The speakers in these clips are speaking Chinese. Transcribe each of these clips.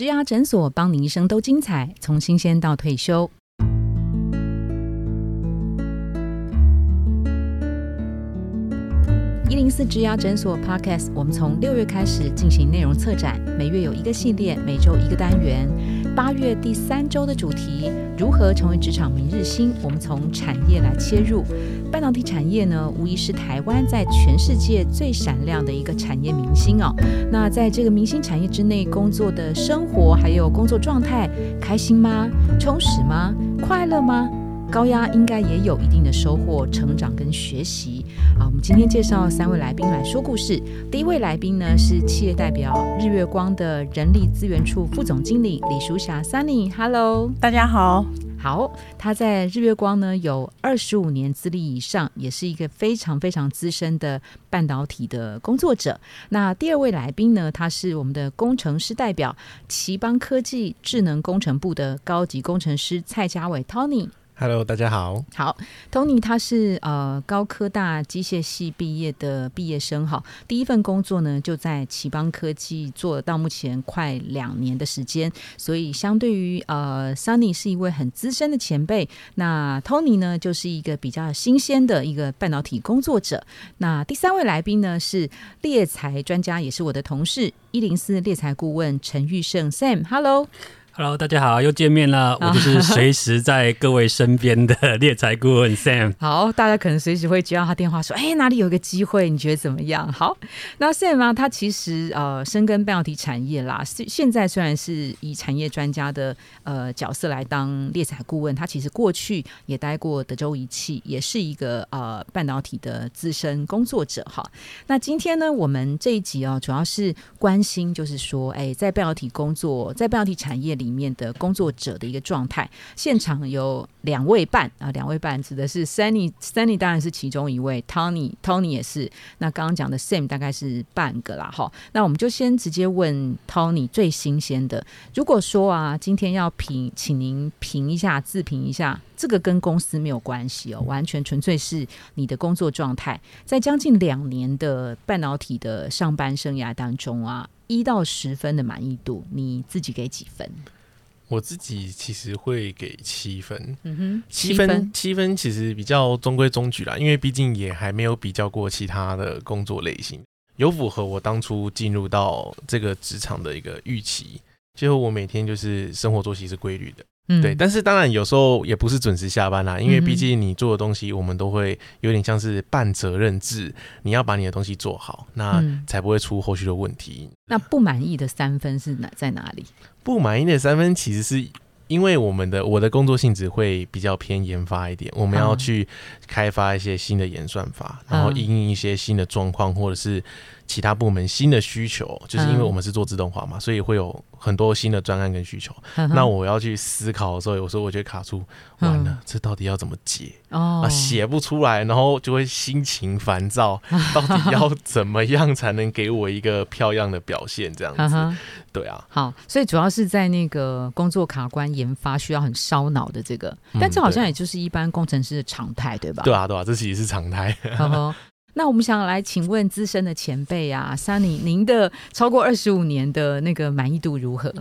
植牙诊所，帮你一生都精彩，从新鲜到退休。一零四植牙诊所 Podcast，我们从六月开始进行内容策展，每月有一个系列，每周一个单元。八月第三周的主题：如何成为职场明日星？我们从产业来切入。半导体产业呢，无疑是台湾在全世界最闪亮的一个产业明星哦。那在这个明星产业之内工作的生活，还有工作状态，开心吗？充实吗？快乐吗？高压应该也有一定的收获、成长跟学习。好，我们今天介绍三位来宾来说故事。第一位来宾呢是企业代表日月光的人力资源处副总经理李淑霞 Sunny。Hello，大家好。好，他在日月光呢有二十五年资历以上，也是一个非常非常资深的半导体的工作者。那第二位来宾呢，他是我们的工程师代表，奇邦科技智能工程部的高级工程师蔡家伟 Tony。Hello，大家好。好，Tony，他是呃高科大机械系毕业的毕业生，哈，第一份工作呢就在奇邦科技做到目前快两年的时间，所以相对于呃 Sunny 是一位很资深的前辈，那 Tony 呢就是一个比较新鲜的一个半导体工作者。那第三位来宾呢是猎才专家，也是我的同事一零四猎才顾问陈玉胜 Sam，Hello。Hello，大家好，又见面了。我就是随时在各位身边的猎财顾问 Sam。好，大家可能随时会接到他电话说：“哎，哪里有个机会？你觉得怎么样？”好，那 Sam 啊，他其实呃深耕半导体产业啦。现现在虽然是以产业专家的呃角色来当猎财顾问，他其实过去也待过德州仪器，也是一个呃半导体的资深工作者。哈，那今天呢，我们这一集啊，主要是关心就是说，哎，在半导体工作，在半导体产业。里里面的工作者的一个状态，现场有两位半啊，两位半指的是 Sunny，Sunny 当然是其中一位，Tony，Tony 也是。那刚刚讲的 Sam 大概是半个啦，哈。那我们就先直接问 Tony 最新鲜的，如果说啊，今天要评，请您评一下，自评一下，这个跟公司没有关系哦，完全纯粹是你的工作状态，在将近两年的半导体的上班生涯当中啊。一到十分的满意度，你自己给几分？我自己其实会给七分。嗯哼，七分，七分其实比较中规中矩啦，因为毕竟也还没有比较过其他的工作类型，有符合我当初进入到这个职场的一个预期。最后，我每天就是生活作息是规律的。对，但是当然有时候也不是准时下班啦，因为毕竟你做的东西，我们都会有点像是半责任制，你要把你的东西做好，那才不会出后续的问题。那不满意的三分是哪在哪里？不满意的三分其实是因为我们的我的工作性质会比较偏研发一点，我们要去开发一些新的演算法，然后应用一些新的状况，或者是。其他部门新的需求，就是因为我们是做自动化嘛，所以会有很多新的专案跟需求。那我要去思考的时候，有时候我就卡住，完了，这到底要怎么解？啊，写不出来，然后就会心情烦躁。到底要怎么样才能给我一个漂亮的表现？这样子，对啊。好，所以主要是在那个工作卡关研发需要很烧脑的这个，但这好像也就是一般工程师的常态，对吧？对啊，对啊，这其实是常态。那我们想来请问资深的前辈啊，Sunny，您的超过二十五年的那个满意度如何？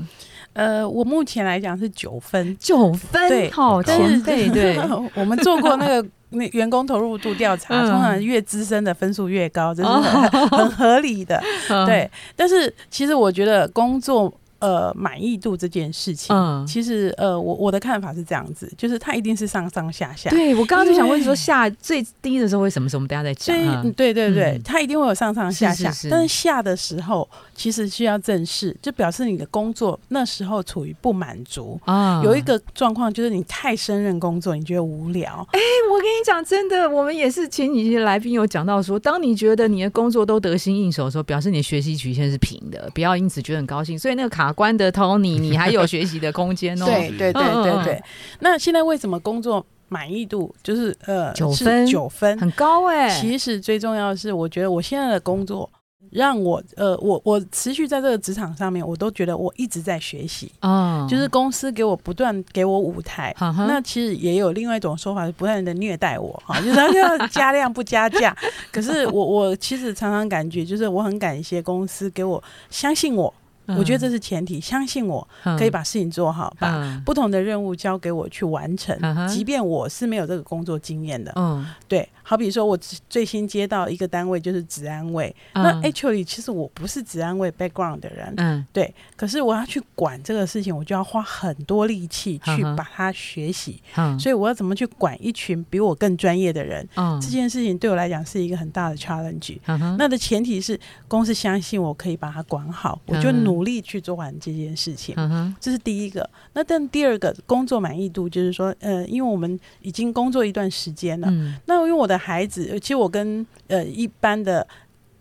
呃，我目前来讲是九分，九分，对，好前辈，对，我们做过那个那员工投入度调查，通常越资深的分数越高，这是很合理的，对。但是其实我觉得工作。呃，满意度这件事情，嗯，其实呃，我我的看法是这样子，就是它一定是上上下下。对我刚刚就想问说，下最低的时候会什么时候？我们等下再讲。对对对，它一定会有上上下下，但是下的时候其实需要正视，就表示你的工作那时候处于不满足啊。有一个状况就是你太胜任工作，你觉得无聊。哎，我跟你讲，真的，我们也是前几期来宾有讲到说，当你觉得你的工作都得心应手的时候，表示你的学习曲线是平的，不要因此觉得很高兴。所以那个卡。关的 Tony，你还有学习的空间哦。对对对对对。那现在为什么工作满意度就是呃九分九分很高哎？其实最重要的是，我觉得我现在的工作。让我呃，我我持续在这个职场上面，我都觉得我一直在学习啊。就是公司给我不断给我舞台，那其实也有另外一种说法是不断的虐待我哈，就是要加量不加价。可是我我其实常常感觉就是我很感谢公司给我相信我。我觉得这是前提，相信我可以把事情做好，把不同的任务交给我去完成，即便我是没有这个工作经验的。嗯，对，好比说我最新接到一个单位就是治安卫，那 actually 其实我不是治安卫 background 的人，嗯，对，可是我要去管这个事情，我就要花很多力气去把它学习，所以我要怎么去管一群比我更专业的人？这件事情对我来讲是一个很大的 challenge。那的前提是公司相信我可以把它管好，我就努力去做完这件事情。这是第一个。那但第二个工作满意度就是说，呃，因为我们已经工作一段时间了，那因为我的孩子，其实我跟呃一般的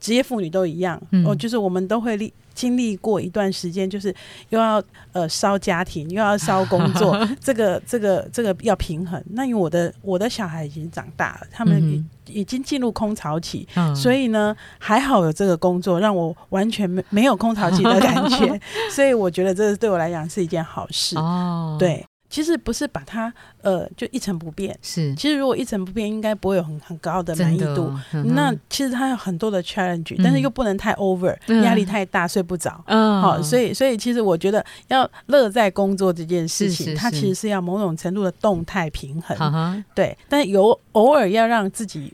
职业妇女都一样，哦，就是我们都会历经历过一段时间，就是又要呃烧家庭，又要烧工作，这个这个这个要平衡。那因为我的我的小孩已经长大了，他们已已经进入空巢期，所以呢还好有这个工作，让我完全没没有空巢期的感觉，所以我觉得这对我来讲是一件好事。哦，对。其实不是把它呃就一成不变，是。其实如果一成不变，应该不会有很很高的满意度。那其实它有很多的 challenge，但是又不能太 over，压力太大睡不着。嗯，好，所以所以其实我觉得要乐在工作这件事情，它其实是要某种程度的动态平衡。对，但有偶尔要让自己。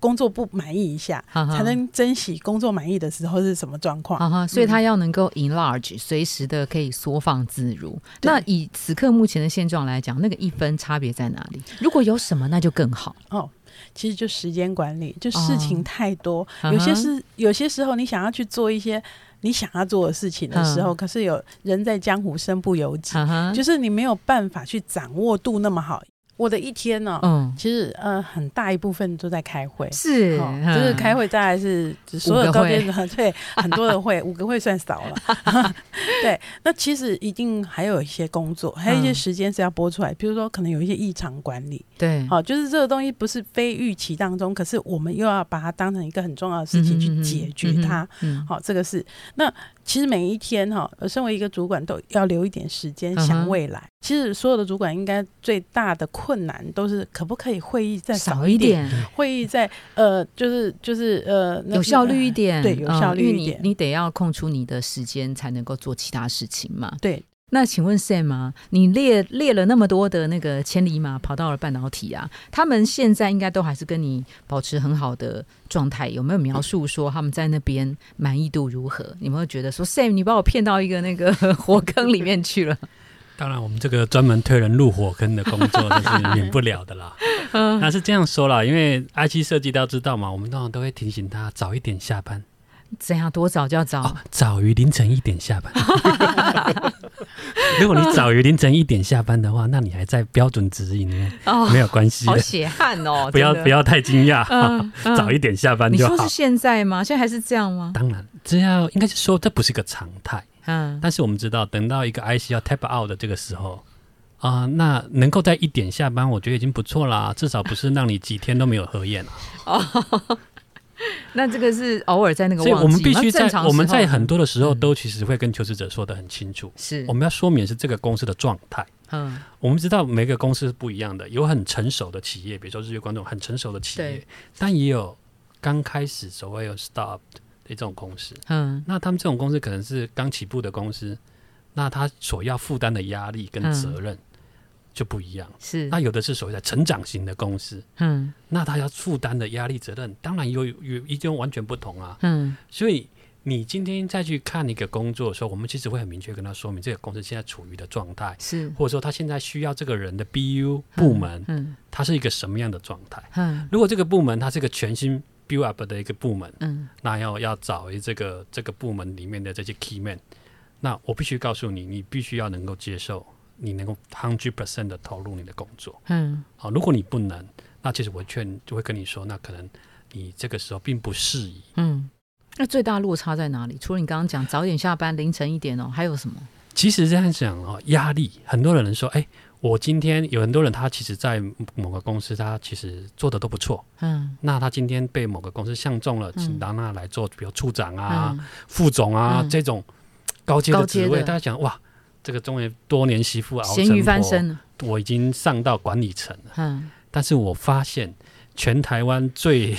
工作不满意一下，才能珍惜工作满意的时候是什么状况？所以他要能够 enlarge，随时的可以缩放自如。那以此刻目前的现状来讲，那个一分差别在哪里？如果有什么，那就更好哦。其实就时间管理，就事情太多，有些是有些时候你想要去做一些你想要做的事情的时候，可是有人在江湖身不由己，就是你没有办法去掌握度那么好。我的一天呢，嗯，其实呃很大一部分都在开会，是，就是开会，大概是所有高阶的对 很多的会，五个会算少了，对，那其实一定还有一些工作，还有一些时间是要播出来，比如说可能有一些异常管理，对，好，就是这个东西不是非预期当中，可是我们又要把它当成一个很重要的事情去解决它，好，这个是。那。其实每一天哈，身为一个主管都要留一点时间想未来。其实所有的主管应该最大的困难都是可不可以会议再少一点，会议再呃就是就是呃有效率一点，对，有效率一点。你得要空出你的时间才能够做其他事情嘛。对。那请问 Sam 啊，你列列了那么多的那个千里马跑到了半导体啊，他们现在应该都还是跟你保持很好的状态，有没有描述说他们在那边满意度如何？你们会觉得说 Sam 你把我骗到一个那个火坑里面去了？当然，我们这个专门推人入火坑的工作那是免不了的啦。那是这样说啦，因为 IC 设计都要知道嘛，我们通常都会提醒他早一点下班。怎样？多早就要早？早于凌晨一点下班。如果你早于凌晨一点下班的话，那你还在标准值里面，没有关系。好血汗哦！不要不要太惊讶，早一点下班就好。你说是现在吗？现在还是这样吗？当然，这样应该是说这不是个常态。嗯，但是我们知道，等到一个 IC 要 tap out 的这个时候啊，那能够在一点下班，我觉得已经不错啦，至少不是让你几天都没有合眼了。哦。那这个是偶尔在那个，所以我们必须在我们在很多的时候都其实会跟求职者说的很清楚，是。我们要说明是这个公司的状态。嗯，我们知道每个公司是不一样的，有很成熟的企业，比如说日月观众很成熟的企业，但也有刚开始所谓有 stop 的这种公司。嗯，那他们这种公司可能是刚起步的公司，那他所要负担的压力跟责任。就不一样，是。那有的是所谓的成长型的公司，嗯，那他要负担的压力责任，当然有有一种完全不同啊，嗯，所以你今天再去看一个工作的时候，我们其实会很明确跟他说明这个公司现在处于的状态，是。或者说他现在需要这个人的 BU 部门，嗯，它是一个什么样的状态，嗯，如果这个部门它是一个全新 build up 的一个部门，嗯，那要要找一这个这个部门里面的这些 key man，那我必须告诉你，你必须要能够接受。你能够 hundred percent 的投入你的工作，嗯，好，如果你不能，那其实我劝就会跟你说，那可能你这个时候并不适宜，嗯，那最大落差在哪里？除了你刚刚讲早点下班，凌晨一点哦，还有什么？其实这样讲哦，压力，很多人说，哎，我今天有很多人，他其实在某个公司，他其实做的都不错，嗯，那他今天被某个公司相中了，请到那来做，比如处长啊、副总啊这种高阶的职位，大家讲哇。这个终于多年媳妇熬成婆，我已经上到管理层了。嗯，但是我发现全台湾最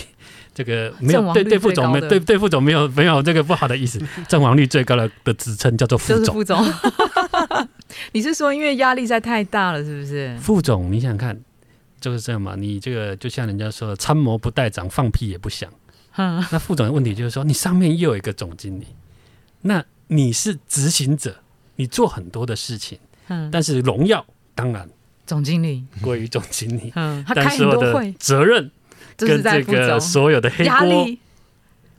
这个没有对对副总没对对副总没有没有这个不好的意思，阵亡率最高的的职称叫做副总。副总，你是说因为压力在太大了，是不是？副总，你想看就是这样嘛？你这个就像人家说，参谋不带长，放屁也不响。嗯，那副总的问题就是说，你上面又有一个总经理，那你是执行者，你做很多的事情，嗯，但是荣耀当然总经理。归于总经理，嗯，他开很多会，责任跟这个所有的黑锅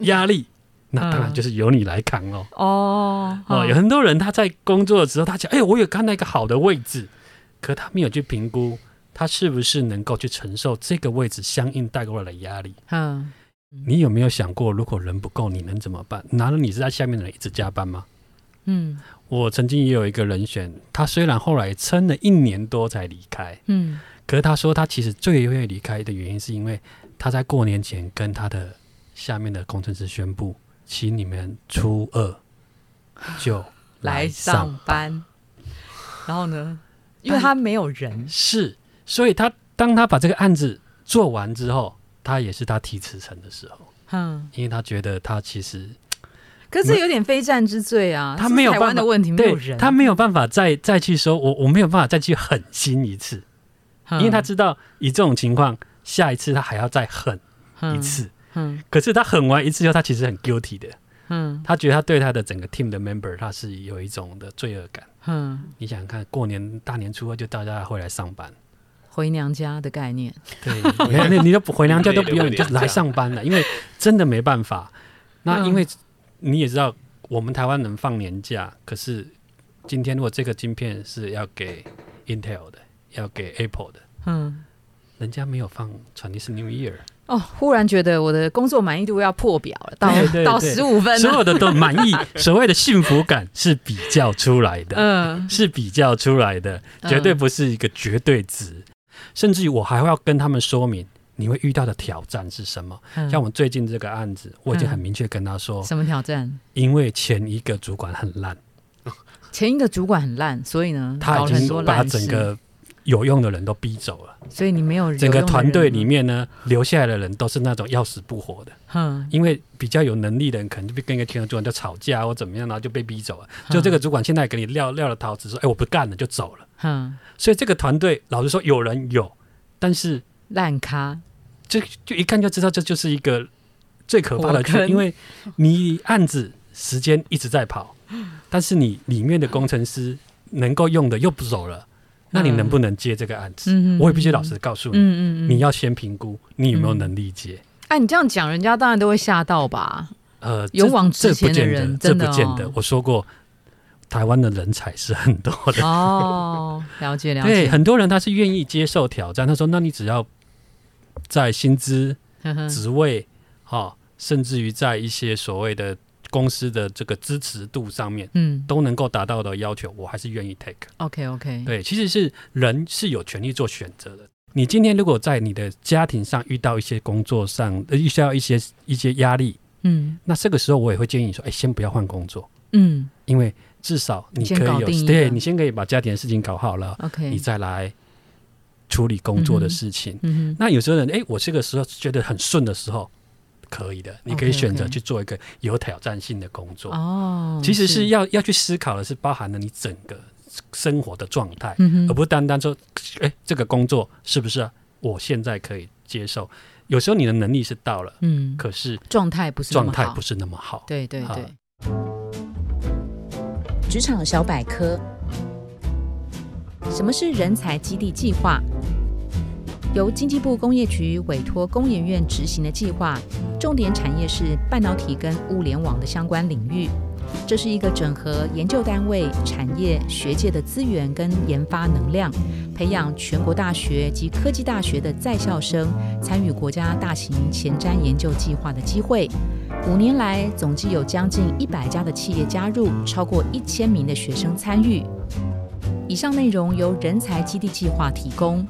压力，那当然就是由你来扛哦。哦哦，有很多人他在工作的时候，他讲，哎，我有看到一个好的位置，可他没有去评估他是不是能够去承受这个位置相应带过来的压力，嗯。你有没有想过，如果人不够，你能怎么办？难道你是在下面的人一直加班吗？嗯，我曾经也有一个人选，他虽然后来撑了一年多才离开，嗯，可是他说他其实最愿意离开的原因，是因为他在过年前跟他的下面的工程师宣布，请你们初二就来上班。然后呢，因为他没有人，是，所以他当他把这个案子做完之后。他也是他提辞呈的时候，嗯，因为他觉得他其实，可是有点非战之罪啊。他没有台湾的问题，没有人，他没有办法再再去说，我我没有办法再去狠心一次，因为他知道以这种情况，下一次他还要再狠一次。嗯，可是他狠完一次之后，他其实很 guilty 的，嗯，他觉得他对他的整个 team 的 member，他是有一种的罪恶感。嗯，你想想看，过年大年初二就大家会来上班。回娘家的概念，对，你你都不回娘家都不用，你就来上班了，因为真的没办法。那因为你也知道，我们台湾能放年假，可是今天如果这个晶片是要给 Intel 的，要给 Apple 的，嗯，人家没有放传递是 New Year。哦，忽然觉得我的工作满意度要破表了，到到十五分，所有的都满意，所谓的幸福感是比较出来的，嗯，是比较出来的，绝对不是一个绝对值。甚至于我还会要跟他们说明你会遇到的挑战是什么。像我们最近这个案子，我已经很明确跟他说，什么挑战？因为前一个主管很烂，前一个主管很烂，所以呢，他已经把整个有用的人都逼走了。所以你没有整个团队里面呢，留下来的人都是那种要死不活的。嗯，因为比较有能力的人，可能就被跟一个天主管就吵架或怎么样，然后就被逼走了。就这个主管现在给你撂撂了桃子，说：“哎，我不干了，就走了。”嗯，所以这个团队老实说，有人有。但是烂咖，这就一看就知道这就是一个最可怕的坑，因为你案子时间一直在跑，但是你里面的工程师能够用的又不走了，那你能不能接这个案子？我也必须老实告诉你，你要先评估你有没有能力接。哎，你这样讲，人家当然都会吓到吧？呃，勇往直前的人，这不见得。我说过。台湾的人才是很多的哦，了解了解。对，很多人他是愿意接受挑战。他说：“那你只要在薪资、职位，哈，甚至于在一些所谓的公司的这个支持度上面，嗯，都能够达到的要求，我还是愿意 take。OK OK。对，其实是人是有权利做选择的。你今天如果在你的家庭上遇到一些工作上呃遇到一些一些压力，嗯，那这个时候我也会建议你说：，哎，先不要换工作，嗯，因为。至少你可以有，对你先可以把家庭的事情搞好了，OK，你再来处理工作的事情。嗯那有时候人，哎，我这个时候觉得很顺的时候，可以的，你可以选择去做一个有挑战性的工作。哦，其实是要要去思考的是包含了你整个生活的状态，而不单单说，哎，这个工作是不是我现在可以接受？有时候你的能力是到了，嗯，可是状态不是状态不是那么好。对对对。职场小百科：什么是人才基地计划？由经济部工业局委托工研院执行的计划，重点产业是半导体跟物联网的相关领域。这是一个整合研究单位、产业、学界的资源跟研发能量，培养全国大学及科技大学的在校生参与国家大型前瞻研究计划的机会。五年来，总计有将近一百家的企业加入，超过一千名的学生参与。以上内容由人才基地计划提供。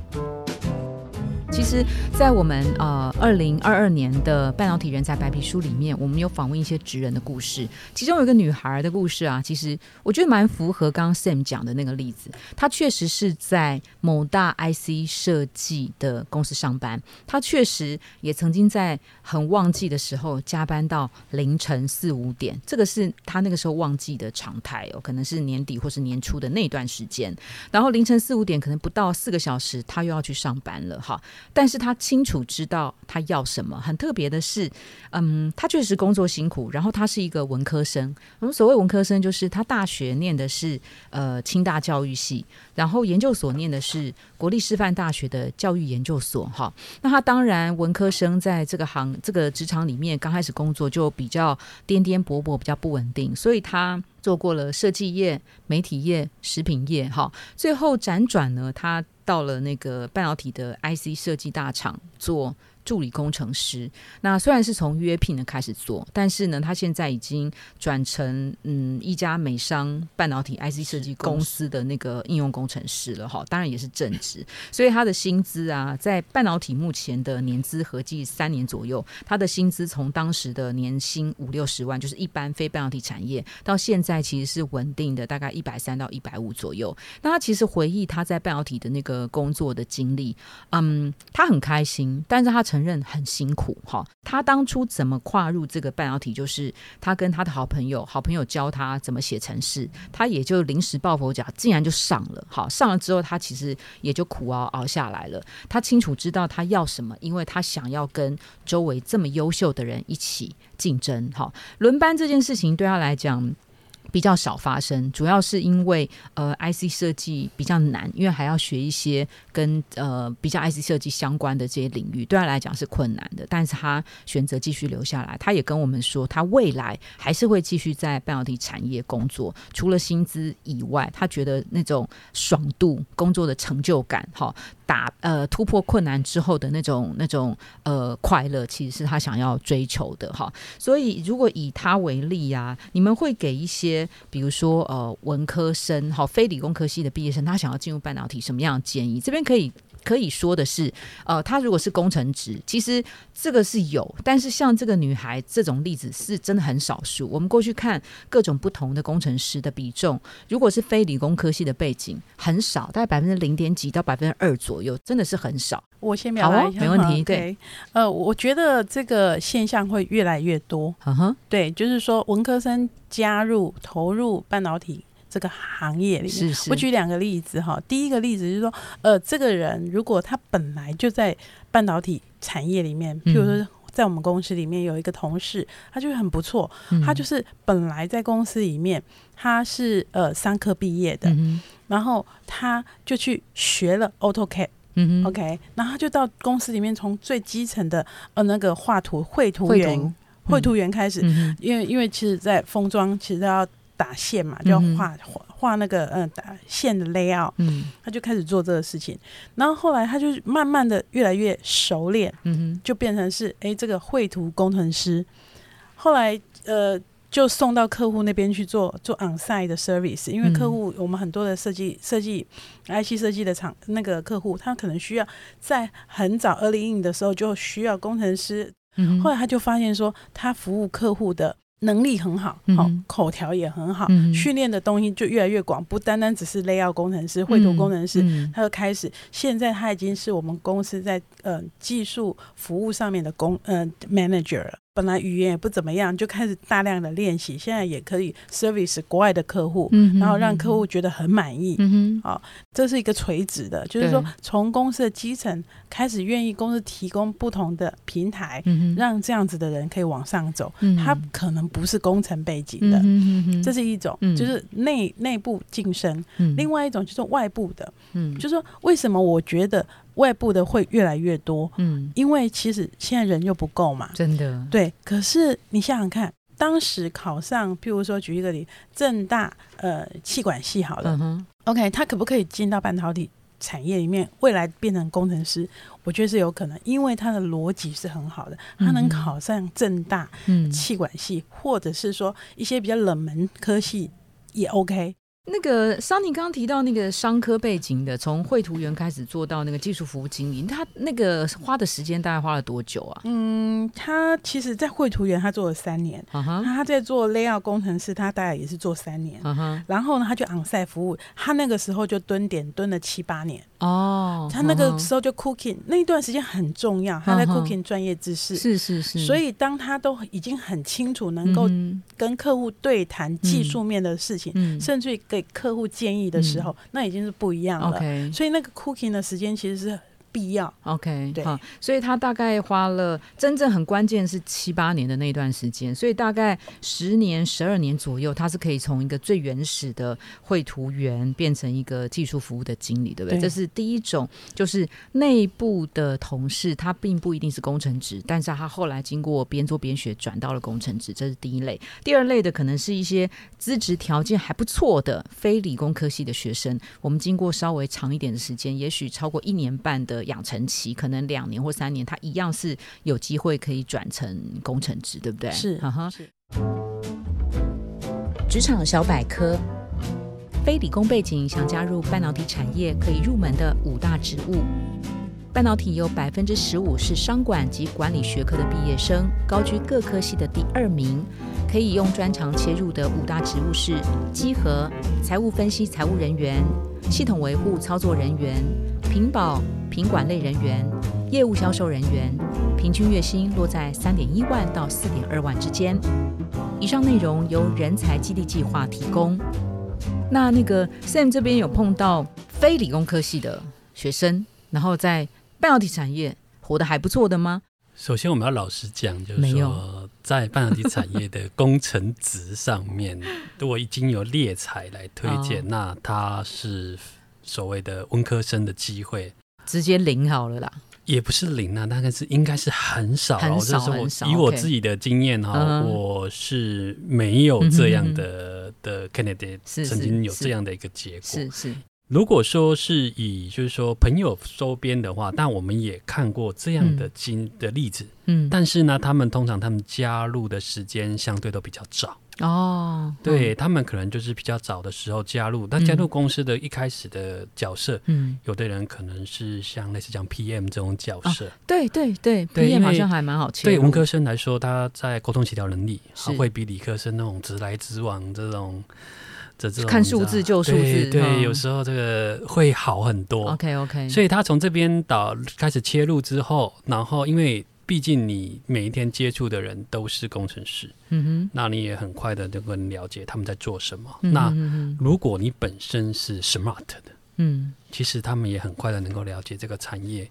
其实，在我们呃二零二二年的半导体人才白皮书里面，我们有访问一些职人的故事，其中有一个女孩的故事啊，其实我觉得蛮符合刚刚 Sam 讲的那个例子。她确实是在某大 IC 设计的公司上班，她确实也曾经在很旺季的时候加班到凌晨四五点，这个是她那个时候旺季的常态哦，可能是年底或是年初的那段时间，然后凌晨四五点可能不到四个小时，她又要去上班了哈。但是他清楚知道他要什么。很特别的是，嗯，他确实工作辛苦。然后他是一个文科生。我们所谓文科生，就是他大学念的是呃清大教育系，然后研究所念的是国立师范大学的教育研究所。哈，那他当然文科生在这个行这个职场里面刚开始工作就比较颠颠簸簸，比较不稳定。所以他做过了设计业、媒体业、食品业。哈，最后辗转呢，他。到了那个半导体的 IC 设计大厂做。助理工程师，那虽然是从约聘的开始做，但是呢，他现在已经转成嗯一家美商半导体 IC 设计公司的那个应用工程师了哈。当然也是正职，所以他的薪资啊，在半导体目前的年资合计三年左右，他的薪资从当时的年薪五六十万，就是一般非半导体产业，到现在其实是稳定的，大概一百三到一百五左右。那他其实回忆他在半导体的那个工作的经历，嗯，他很开心，但是他。承认很辛苦哈，他当初怎么跨入这个半导体，就是他跟他的好朋友，好朋友教他怎么写程式，他也就临时抱佛脚，竟然就上了。好，上了之后，他其实也就苦熬熬下来了。他清楚知道他要什么，因为他想要跟周围这么优秀的人一起竞争。好，轮班这件事情对他来讲。比较少发生，主要是因为呃，IC 设计比较难，因为还要学一些跟呃比较 IC 设计相关的这些领域，对他来讲是困难的。但是他选择继续留下来，他也跟我们说，他未来还是会继续在半导体产业工作。除了薪资以外，他觉得那种爽度、工作的成就感，哈。打呃突破困难之后的那种那种呃快乐，其实是他想要追求的哈。所以如果以他为例啊，你们会给一些比如说呃文科生哈非理工科系的毕业生，他想要进入半导体什么样的建议？这边可以。可以说的是，呃，他如果是工程职，其实这个是有，但是像这个女孩这种例子是真的很少数。我们过去看各种不同的工程师的比重，如果是非理工科系的背景，很少，大概百分之零点几到百分之二左右，真的是很少。我先表达一下，没问题。对，呃，我觉得这个现象会越来越多。嗯哼，对，就是说文科生加入投入半导体。这个行业里面，我举两个例子哈。第一个例子就是说，呃，这个人如果他本来就在半导体产业里面，譬如说在我们公司里面有一个同事，他就很不错，他就是本来在公司里面他是呃商科毕业的，然后他就去学了 AutoCAD，嗯 OK，然后他就到公司里面从最基层的呃那个画图绘图员绘图。员开始，因为因为其实，在封装其实要。打线嘛，就要画画画那个嗯打线的 layout，嗯，他就开始做这个事情，然后后来他就慢慢的越来越熟练，嗯哼，就变成是哎这个绘图工程师，后来呃就送到客户那边去做做 onsite 的 service，因为客户我们很多的设计设计 IC 设计的厂那个客户，他可能需要在很早 early in 的时候就需要工程师，嗯，后来他就发现说他服务客户的。能力很好，好口条也很好，训练的东西就越来越广，不单单只是 layout 工程师、绘图工程师，他就开始，现在他已经是我们公司在呃技术服务上面的工呃 manager 了。本来语言也不怎么样，就开始大量的练习，现在也可以 service 国外的客户，然后让客户觉得很满意。好，这是一个垂直的，就是说从公司的基层开始，愿意公司提供不同的平台，让这样子的人可以往上走。他可能不是工程背景的，这是一种，就是内内部晋升。另外一种就是外部的，就是说为什么我觉得。外部的会越来越多，嗯，因为其实现在人又不够嘛，真的，对。可是你想想看，当时考上，譬如说举一个例，正大呃气管系好了。嗯，OK，他可不可以进到半导体产业里面，未来变成工程师？我觉得是有可能，因为他的逻辑是很好的，他能考上正大气管系，或者是说一些比较冷门科系也 OK。那个桑尼刚刚提到那个商科背景的，从绘图员开始做到那个技术服务经理，他那个花的时间大概花了多久啊？嗯，他其实，在绘图员他做了三年，那他在做 layout 工程师，他大概也是做三年，然后呢，他就昂赛服务，他那个时候就蹲点蹲了七八年。哦，他那个时候就 cooking 那一段时间很重要，他在 cooking 专业知识，是是是，所以当他都已经很清楚，能够跟客户对谈技术面的事情，甚至于给客户建议的时候，那已经是不一样了。所以那个 cooking 的时间其实是。必要，OK，对，所以他大概花了真正很关键是七八年的那段时间，所以大概十年、十二年左右，他是可以从一个最原始的绘图员变成一个技术服务的经理，对不对？这是第一种，就是内部的同事，他并不一定是工程职，但是他后来经过边做边学，转到了工程职，这是第一类。第二类的可能是一些资质条件还不错的非理工科系的学生，我们经过稍微长一点的时间，也许超过一年半的。养成期可能两年或三年，他一样是有机会可以转成工程职，对不对？是。职场小百科：非理工背景想加入半导体产业可以入门的五大职务。半导体有百分之十五是商管及管理学科的毕业生，高居各科系的第二名。可以用专长切入的五大职务是：稽核、财务分析、财务人员、系统维护、操作人员、品保、品管类人员、业务销售人员。平均月薪落在三点一万到四点二万之间。以上内容由人才基地计划提供。那那个 Sam 这边有碰到非理工科系的学生，然后在半导体产业活得还不错的吗？首先，我们要老实讲，就是说，在半导体产业的工程值上面，如果已经有猎才来推荐，那他是所谓的文科生的机会，直接零好了啦。也不是零啊，大概是应该是很少，很少，很少。以我自己的经验哈，我是没有这样的的 candidate 曾经有这样的一个结果，是是。如果说是以就是说朋友周边的话，但我们也看过这样的经的例子，嗯，但是呢，他们通常他们加入的时间相对都比较早。哦，对他们可能就是比较早的时候加入，那加入公司的一开始的角色，嗯，有的人可能是像类似讲 PM 这种角色，对对对，PM 好像还蛮好切对文科生来说，他在沟通协调能力会比理科生那种直来直往这种。看数字就数字，对，有时候这个会好很多。OK OK，所以他从这边导开始切入之后，然后因为毕竟你每一天接触的人都是工程师，嗯哼，那你也很快的就能了解他们在做什么。那如果你本身是 smart 的，嗯，其实他们也很快的能够了解这个产业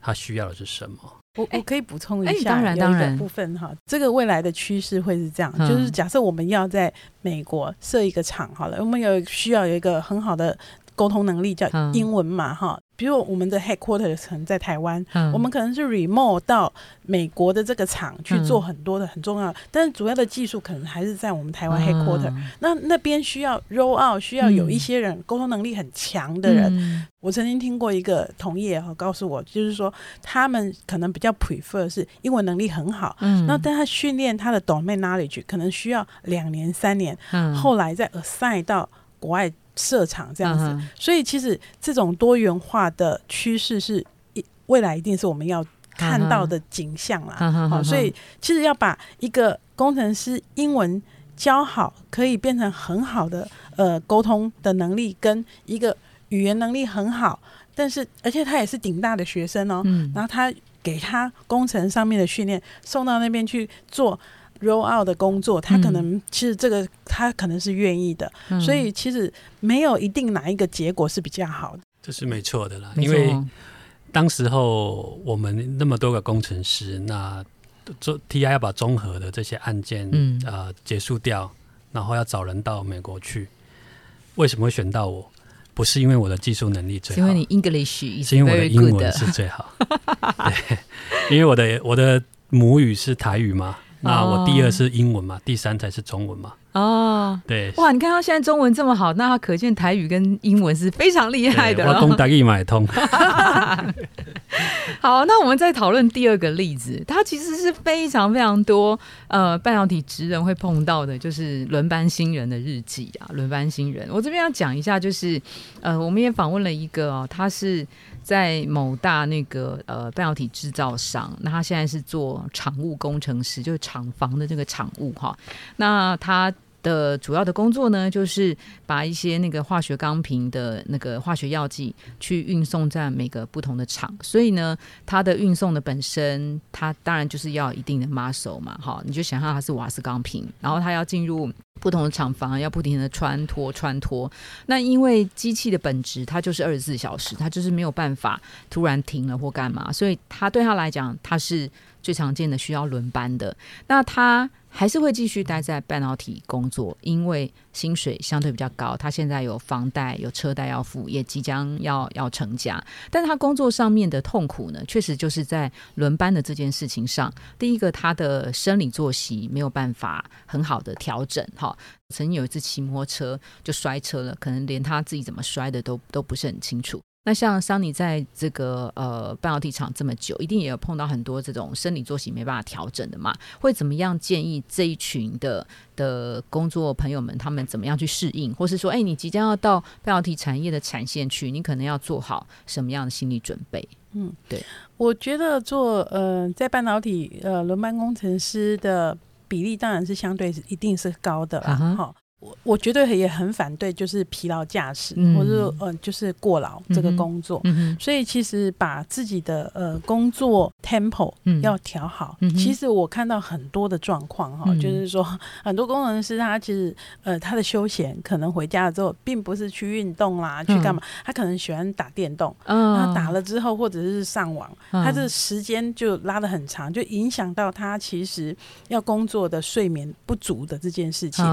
它需要的是什么。我我可以补充一下，当然当然。部分哈，这个未来的趋势会是这样，就是假设我们要在美国设一个厂好了，我们有需要有一个很好的沟通能力，叫英文嘛哈。比如我们的 headquarter 可能在台湾，我们可能是 remote 到美国的这个厂去做很多的很重要，但是主要的技术可能还是在我们台湾 headquarter。那那边需要 roll out，需要有一些人沟通能力很强的人。我曾经听过一个同业哈告诉我，就是说他们可能比较 prefer 是英文能力很好，嗯，那但他训练他的 domain knowledge 可能需要两年三年，嗯，后来再 assign 到国外。设厂这样子，所以其实这种多元化的趋势是一未来一定是我们要看到的景象啦。好，所以其实要把一个工程师英文教好，可以变成很好的呃沟通的能力，跟一个语言能力很好，但是而且他也是顶大的学生哦，然后他给他工程上面的训练送到那边去做。Roll out 的工作，他可能其实这个他可能是愿意的，所以其实没有一定哪一个结果是比较好的。这是没错的啦，因为当时候我们那么多个工程师，那做 TI 要把综合的这些案件嗯。呃结束掉，然后要找人到美国去，为什么会选到我？不是因为我的技术能力最好，因为你 English 是因为我的英文是最好，对，因为我的我的母语是台语嘛。那我第二是英文嘛，第三才是中文嘛。哦，对，哇，你看他现在中文这么好，那他可见台语跟英文是非常厉害的。我懂台语买通。好，那我们再讨论第二个例子，它其实是非常非常多呃半导体职人会碰到的，就是轮班新人的日记啊。轮班新人，我这边要讲一下，就是呃，我们也访问了一个哦，他是在某大那个呃半导体制造商，那他现在是做厂务工程师，就是厂房的这个厂务哈。那他。的主要的工作呢，就是把一些那个化学钢瓶的那个化学药剂去运送在每个不同的厂，所以呢，它的运送的本身，它当然就是要一定的 muscle 嘛，哈，你就想象它是瓦斯钢瓶，然后它要进入不同的厂房，要不停的穿脱穿脱。那因为机器的本质，它就是二十四小时，它就是没有办法突然停了或干嘛，所以它对它来讲，它是最常见的需要轮班的。那它。还是会继续待在半导体工作，因为薪水相对比较高。他现在有房贷、有车贷要付，也即将要要成家。但是他工作上面的痛苦呢，确实就是在轮班的这件事情上。第一个，他的生理作息没有办法很好的调整。哈，曾经有一次骑摩托车就摔车了，可能连他自己怎么摔的都都不是很清楚。那像桑尼在这个呃半导体厂这么久，一定也有碰到很多这种生理作息没办法调整的嘛？会怎么样建议这一群的的工作朋友们，他们怎么样去适应，或是说，哎，你即将要到半导体产业的产线去，你可能要做好什么样的心理准备？嗯，对，我觉得做呃在半导体呃轮班工程师的比例当然是相对一定是高的啦，哈。我我觉得也很反对，就是疲劳驾驶，或者呃，就是过劳这个工作。所以其实把自己的呃工作 tempo 要调好。其实我看到很多的状况哈，就是说很多工程师他其实呃他的休闲可能回家了之后，并不是去运动啦，去干嘛？他可能喜欢打电动。他打了之后，或者是上网，他这时间就拉的很长，就影响到他其实要工作的睡眠不足的这件事情。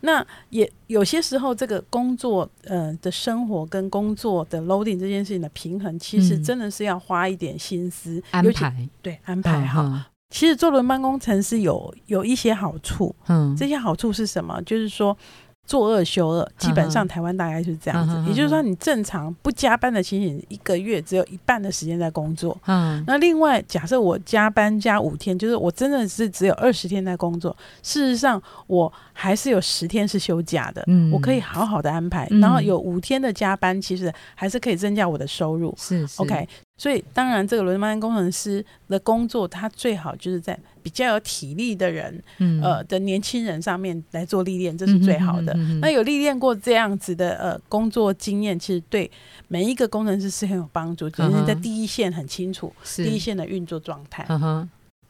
那那也有些时候，这个工作呃的生活跟工作的 loading 这件事情的平衡，其实真的是要花一点心思安排，对安排哈。其实做轮班工程是有有一些好处，嗯，这些好处是什么？就是说。做二休二，基本上台湾大概是这样子。也就是说，你正常不加班的情形，一个月只有一半的时间在工作。嗯，那另外假设我加班加五天，就是我真的是只有二十天在工作。事实上，我还是有十天是休假的。嗯，我可以好好的安排。然后有五天的加班，其实还是可以增加我的收入。是，OK。所以，当然，这个轮班工程师的工作，他最好就是在比较有体力的人，呃，的年轻人上面来做历练，这是最好的。那有历练过这样子的呃工作经验，其实对每一个工程师是很有帮助，就是在第一线很清楚第一线的运作状态。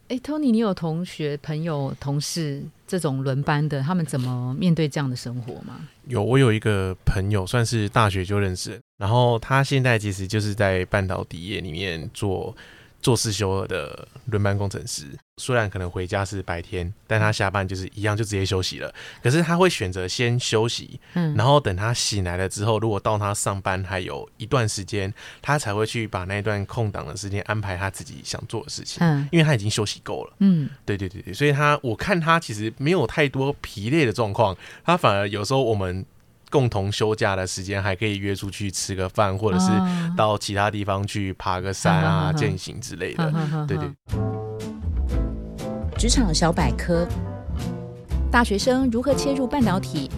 哎，Tony，你有同学、朋友、同事这种轮班的，他们怎么面对这样的生活吗？有，我有一个朋友，算是大学就认识，然后他现在其实就是在半导体业里面做。做事休二的轮班工程师，虽然可能回家是白天，但他下班就是一样就直接休息了。可是他会选择先休息，嗯，然后等他醒来了之后，如果到他上班还有一段时间，他才会去把那段空档的时间安排他自己想做的事情，嗯，因为他已经休息够了，嗯，对对对对，所以他我看他其实没有太多疲累的状况，他反而有时候我们。共同休假的时间还可以约出去吃个饭，或者是到其他地方去爬个山啊、践行之类的。对对。职场小百科：大学生如何切入半导体？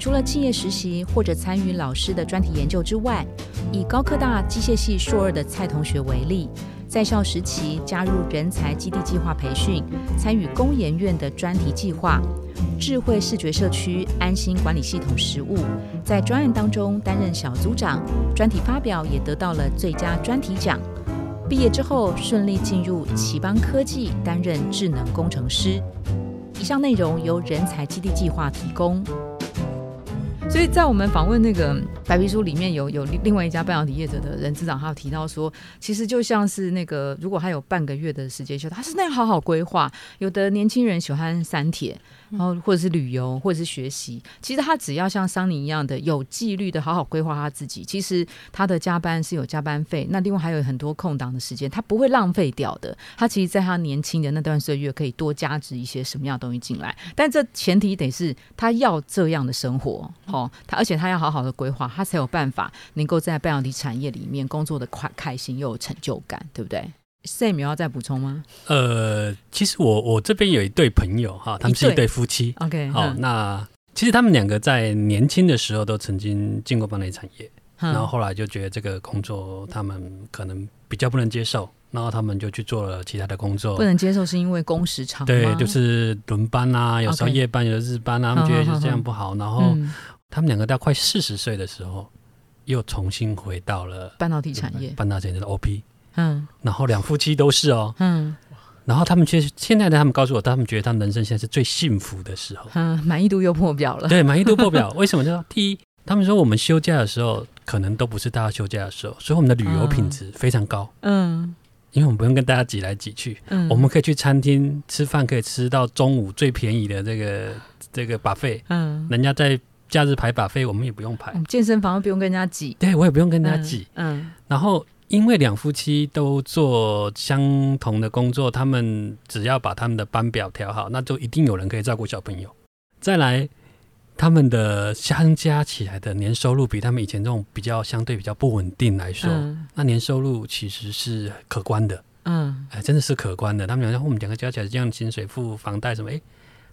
除了企业实习或者参与老师的专题研究之外，以高科大机械系硕二的蔡同学为例，在校时期加入人才基地计划培训，参与工研院的专题计划。智慧视觉社区安心管理系统实务，在专案当中担任小组长，专题发表也得到了最佳专题奖。毕业之后顺利进入奇邦科技担任智能工程师。以上内容由人才基地计划提供。所以在我们访问那个白皮书里面有有另外一家半导体业者的人资长，他有提到说，其实就像是那个如果他有半个月的时间休，他是那样好好规划。有的年轻人喜欢删帖。然后或者是旅游，或者是学习。其实他只要像桑尼一样的有纪律的好好规划他自己，其实他的加班是有加班费，那另外还有很多空档的时间，他不会浪费掉的。他其实在他年轻的那段岁月，可以多加值一些什么样的东西进来，但这前提得是他要这样的生活，哦，他而且他要好好的规划，他才有办法能够在半导体产业里面工作的快开心又有成就感，对不对？Sam 有要再补充吗？呃，其实我我这边有一对朋友哈，他们是一对夫妻。OK，好，那其实他们两个在年轻的时候都曾经进过半导体产业，然后后来就觉得这个工作他们可能比较不能接受，然后他们就去做了其他的工作。不能接受是因为工时长，对，就是轮班啊，有时候夜班，有日班啊，他们觉得就这样不好。然后他们两个到快四十岁的时候，又重新回到了半导体产业，半导体的 OP。嗯，然后两夫妻都是哦，嗯，然后他们其实现在的他们告诉我，他们觉得他们人生现在是最幸福的时候，嗯，满意度又破表了，对，满意度破表，为什么？呢？第一，他们说我们休假的时候，可能都不是大家休假的时候，所以我们的旅游品质非常高，嗯，因为我们不用跟大家挤来挤去，嗯，我们可以去餐厅吃饭，可以吃到中午最便宜的这个这个把费，嗯，人家在假日排把费，我们也不用排，健身房不用跟人家挤，对我也不用跟人家挤，嗯，然后。因为两夫妻都做相同的工作，他们只要把他们的班表调好，那就一定有人可以照顾小朋友。再来，他们的相加起来的年收入比他们以前这种比较相对比较不稳定来说，那年收入其实是可观的。嗯，哎，真的是可观的。他们两个，我们两个加起来这样薪水付房贷什么，哎。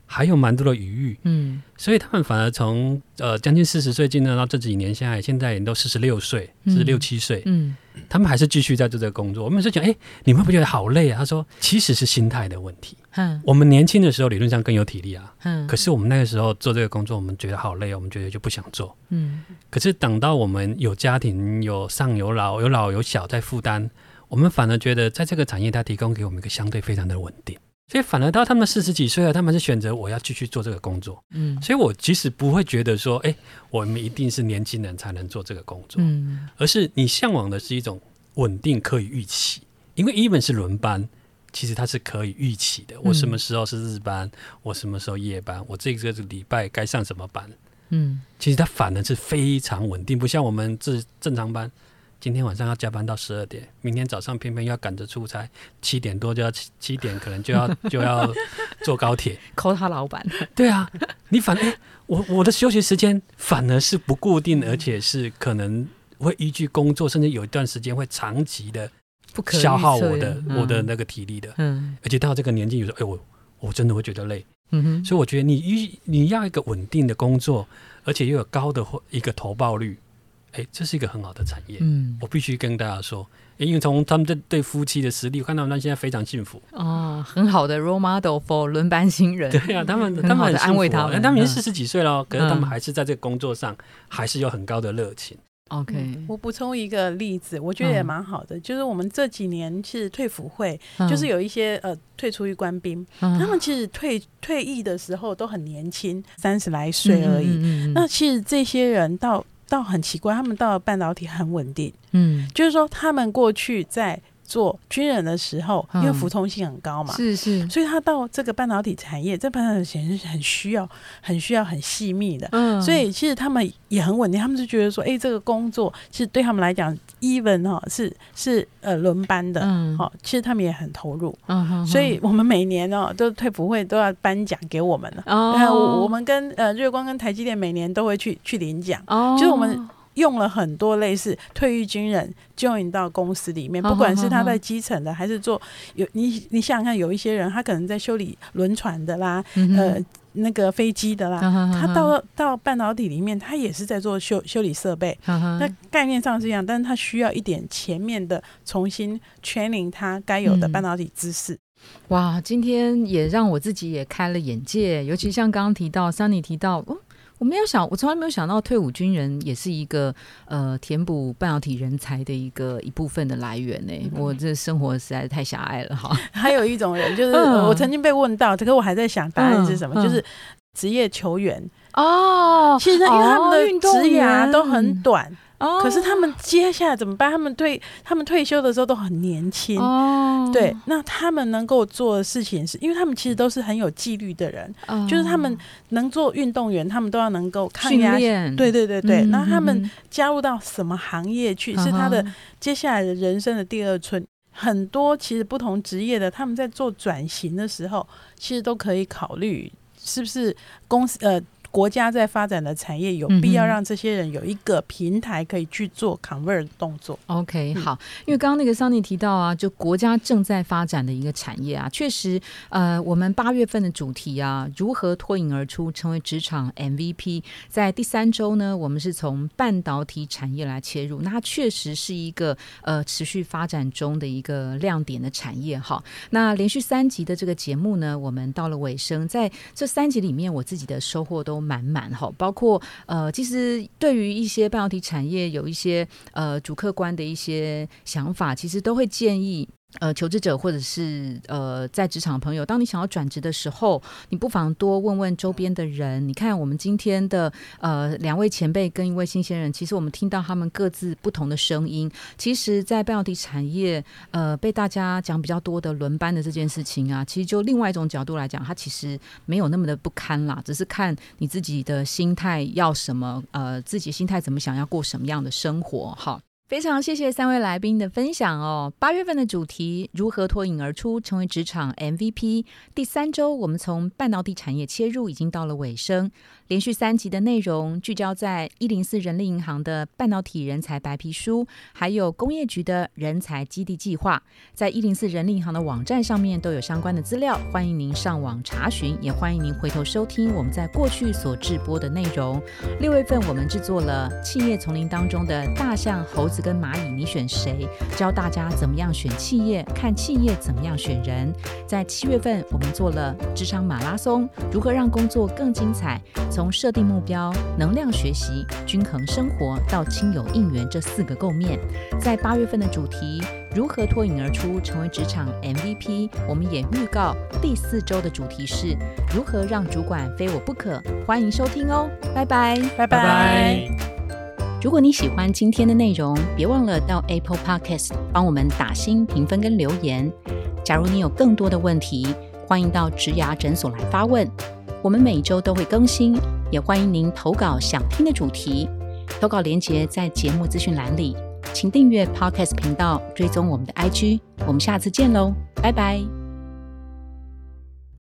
还有蛮多的余裕，嗯，所以他们反而从呃将近四十岁进入到这几年下来，现在也都四十六岁，四十六七岁，嗯，他们还是继续在做这个工作。我们是讲，哎，你们不觉得好累啊？他说，其实是心态的问题。嗯，我们年轻的时候理论上更有体力啊，嗯，可是我们那个时候做这个工作，我们觉得好累，我们觉得就不想做，嗯。可是等到我们有家庭、有上有老、有老有小在负担，我们反而觉得在这个产业，它提供给我们一个相对非常的稳定。所以反而到他们四十几岁了，他们是选择我要继续做这个工作。嗯，所以我其实不会觉得说，哎，我们一定是年轻人才能做这个工作。嗯，而是你向往的是一种稳定可以预期，因为 even 是轮班，其实它是可以预期的。我什么时候是日班，我什么时候夜班，我这个礼拜该上什么班。嗯，其实它反而是非常稳定，不像我们这正常班。今天晚上要加班到十二点，明天早上偏偏要赶着出差，七点多就要七七点可能就要 就要坐高铁。扣他老板。对啊，你反哎，我我的休息时间反而是不固定，而且是可能会依据工作，甚至有一段时间会长期的消耗我的我的那个体力的。嗯。而且到这个年纪，有时候哎我我真的会觉得累。嗯哼。所以我觉得你一你要一个稳定的工作，而且又有高的一个投报率。哎，这是一个很好的产业。嗯，我必须跟大家说，因为从他们这对夫妻的实力，我看到他们现在非常幸福。哦，很好的 role model for 轮班新人。对呀，他们他们很安慰他们。他们已经四十几岁了，可是他们还是在这个工作上还是有很高的热情。OK，我补充一个例子，我觉得也蛮好的，就是我们这几年是退辅会，就是有一些呃退出于官兵，他们其实退退役的时候都很年轻，三十来岁而已。那其实这些人到倒很奇怪，他们到了半导体很稳定，嗯，就是说他们过去在。做军人的时候，因为服从性很高嘛，是是，所以他到这个半导体产业，这半导体显然是很需要、很需要、很细密的。嗯，所以其实他们也很稳定，他们就觉得说，哎，这个工作其实对他们来讲，even 哈是是呃轮班的，嗯，好，其实他们也很投入。嗯所以我们每年哦，都退服会都要颁奖给我们了。哦，我们跟呃瑞光跟台积电每年都会去去领奖。哦，就是我们。用了很多类似退役军人 join 到公司里面，不管是他在基层的，还是做有你你想想看，有一些人他可能在修理轮船的啦，呃，那个飞机的啦，他到到半导体里面，他也是在做修修理设备，那概念上是一样，但是他需要一点前面的重新 training 他该有的半导体知识。哇，今天也让我自己也开了眼界，尤其像刚刚提到 Sunny 提到。我没有想，我从来没有想到退伍军人也是一个呃填补半导体人才的一个一部分的来源呢。我这生活实在是太狭隘了哈。还有一种人就是我曾经被问到，这个我还在想答案是什么，就是职业球员哦。其实因为他们的职涯都很短。哦，可是他们接下来怎么办？他们退他们退休的时候都很年轻哦，对，那他们能够做的事情是，因为他们其实都是很有纪律的人，就是他们能做运动员，他们都要能够抗压，对对对对。那他们加入到什么行业去，是他的接下来的人生的第二春。很多其实不同职业的，他们在做转型的时候，其实都可以考虑是不是公司呃。国家在发展的产业，有必要让这些人有一个平台可以去做 convert 动作。OK，好，因为刚刚那个桑尼提到啊，就国家正在发展的一个产业啊，确实，呃，我们八月份的主题啊，如何脱颖而出，成为职场 MVP，在第三周呢，我们是从半导体产业来切入，那它确实是一个呃持续发展中的一个亮点的产业。哈，那连续三集的这个节目呢，我们到了尾声，在这三集里面，我自己的收获都。满满哈，包括呃，其实对于一些半导体产业有一些呃主客观的一些想法，其实都会建议。呃，求职者或者是呃，在职场朋友，当你想要转职的时候，你不妨多问问周边的人。你看，我们今天的呃两位前辈跟一位新鲜人，其实我们听到他们各自不同的声音。其实，在半导体产业，呃，被大家讲比较多的轮班的这件事情啊，其实就另外一种角度来讲，它其实没有那么的不堪啦。只是看你自己的心态要什么，呃，自己心态怎么想要过什么样的生活，哈。非常谢谢三位来宾的分享哦。八月份的主题如何脱颖而出，成为职场 MVP？第三周我们从半导体产业切入，已经到了尾声。连续三集的内容聚焦在一零四人力银行的半导体人才白皮书，还有工业局的人才基地计划，在一零四人力银行的网站上面都有相关的资料，欢迎您上网查询，也欢迎您回头收听我们在过去所制播的内容。六月份我们制作了企业丛林当中的大象、猴子跟蚂蚁，你选谁？教大家怎么样选企业，看企业怎么样选人。在七月份我们做了职场马拉松，如何让工作更精彩？从设定目标、能量学习、均衡生活到亲友应援这四个构面，在八月份的主题如何脱颖而出，成为职场 MVP，我们也预告第四周的主题是如何让主管非我不可。欢迎收听哦，拜拜，拜拜。如果你喜欢今天的内容，别忘了到 Apple Podcast 帮我们打新评分跟留言。假如你有更多的问题，欢迎到植牙诊所来发问。我们每周都会更新，也欢迎您投稿想听的主题。投稿链接在节目资讯栏里，请订阅 Podcast 频道，追踪我们的 IG。我们下次见喽，拜拜。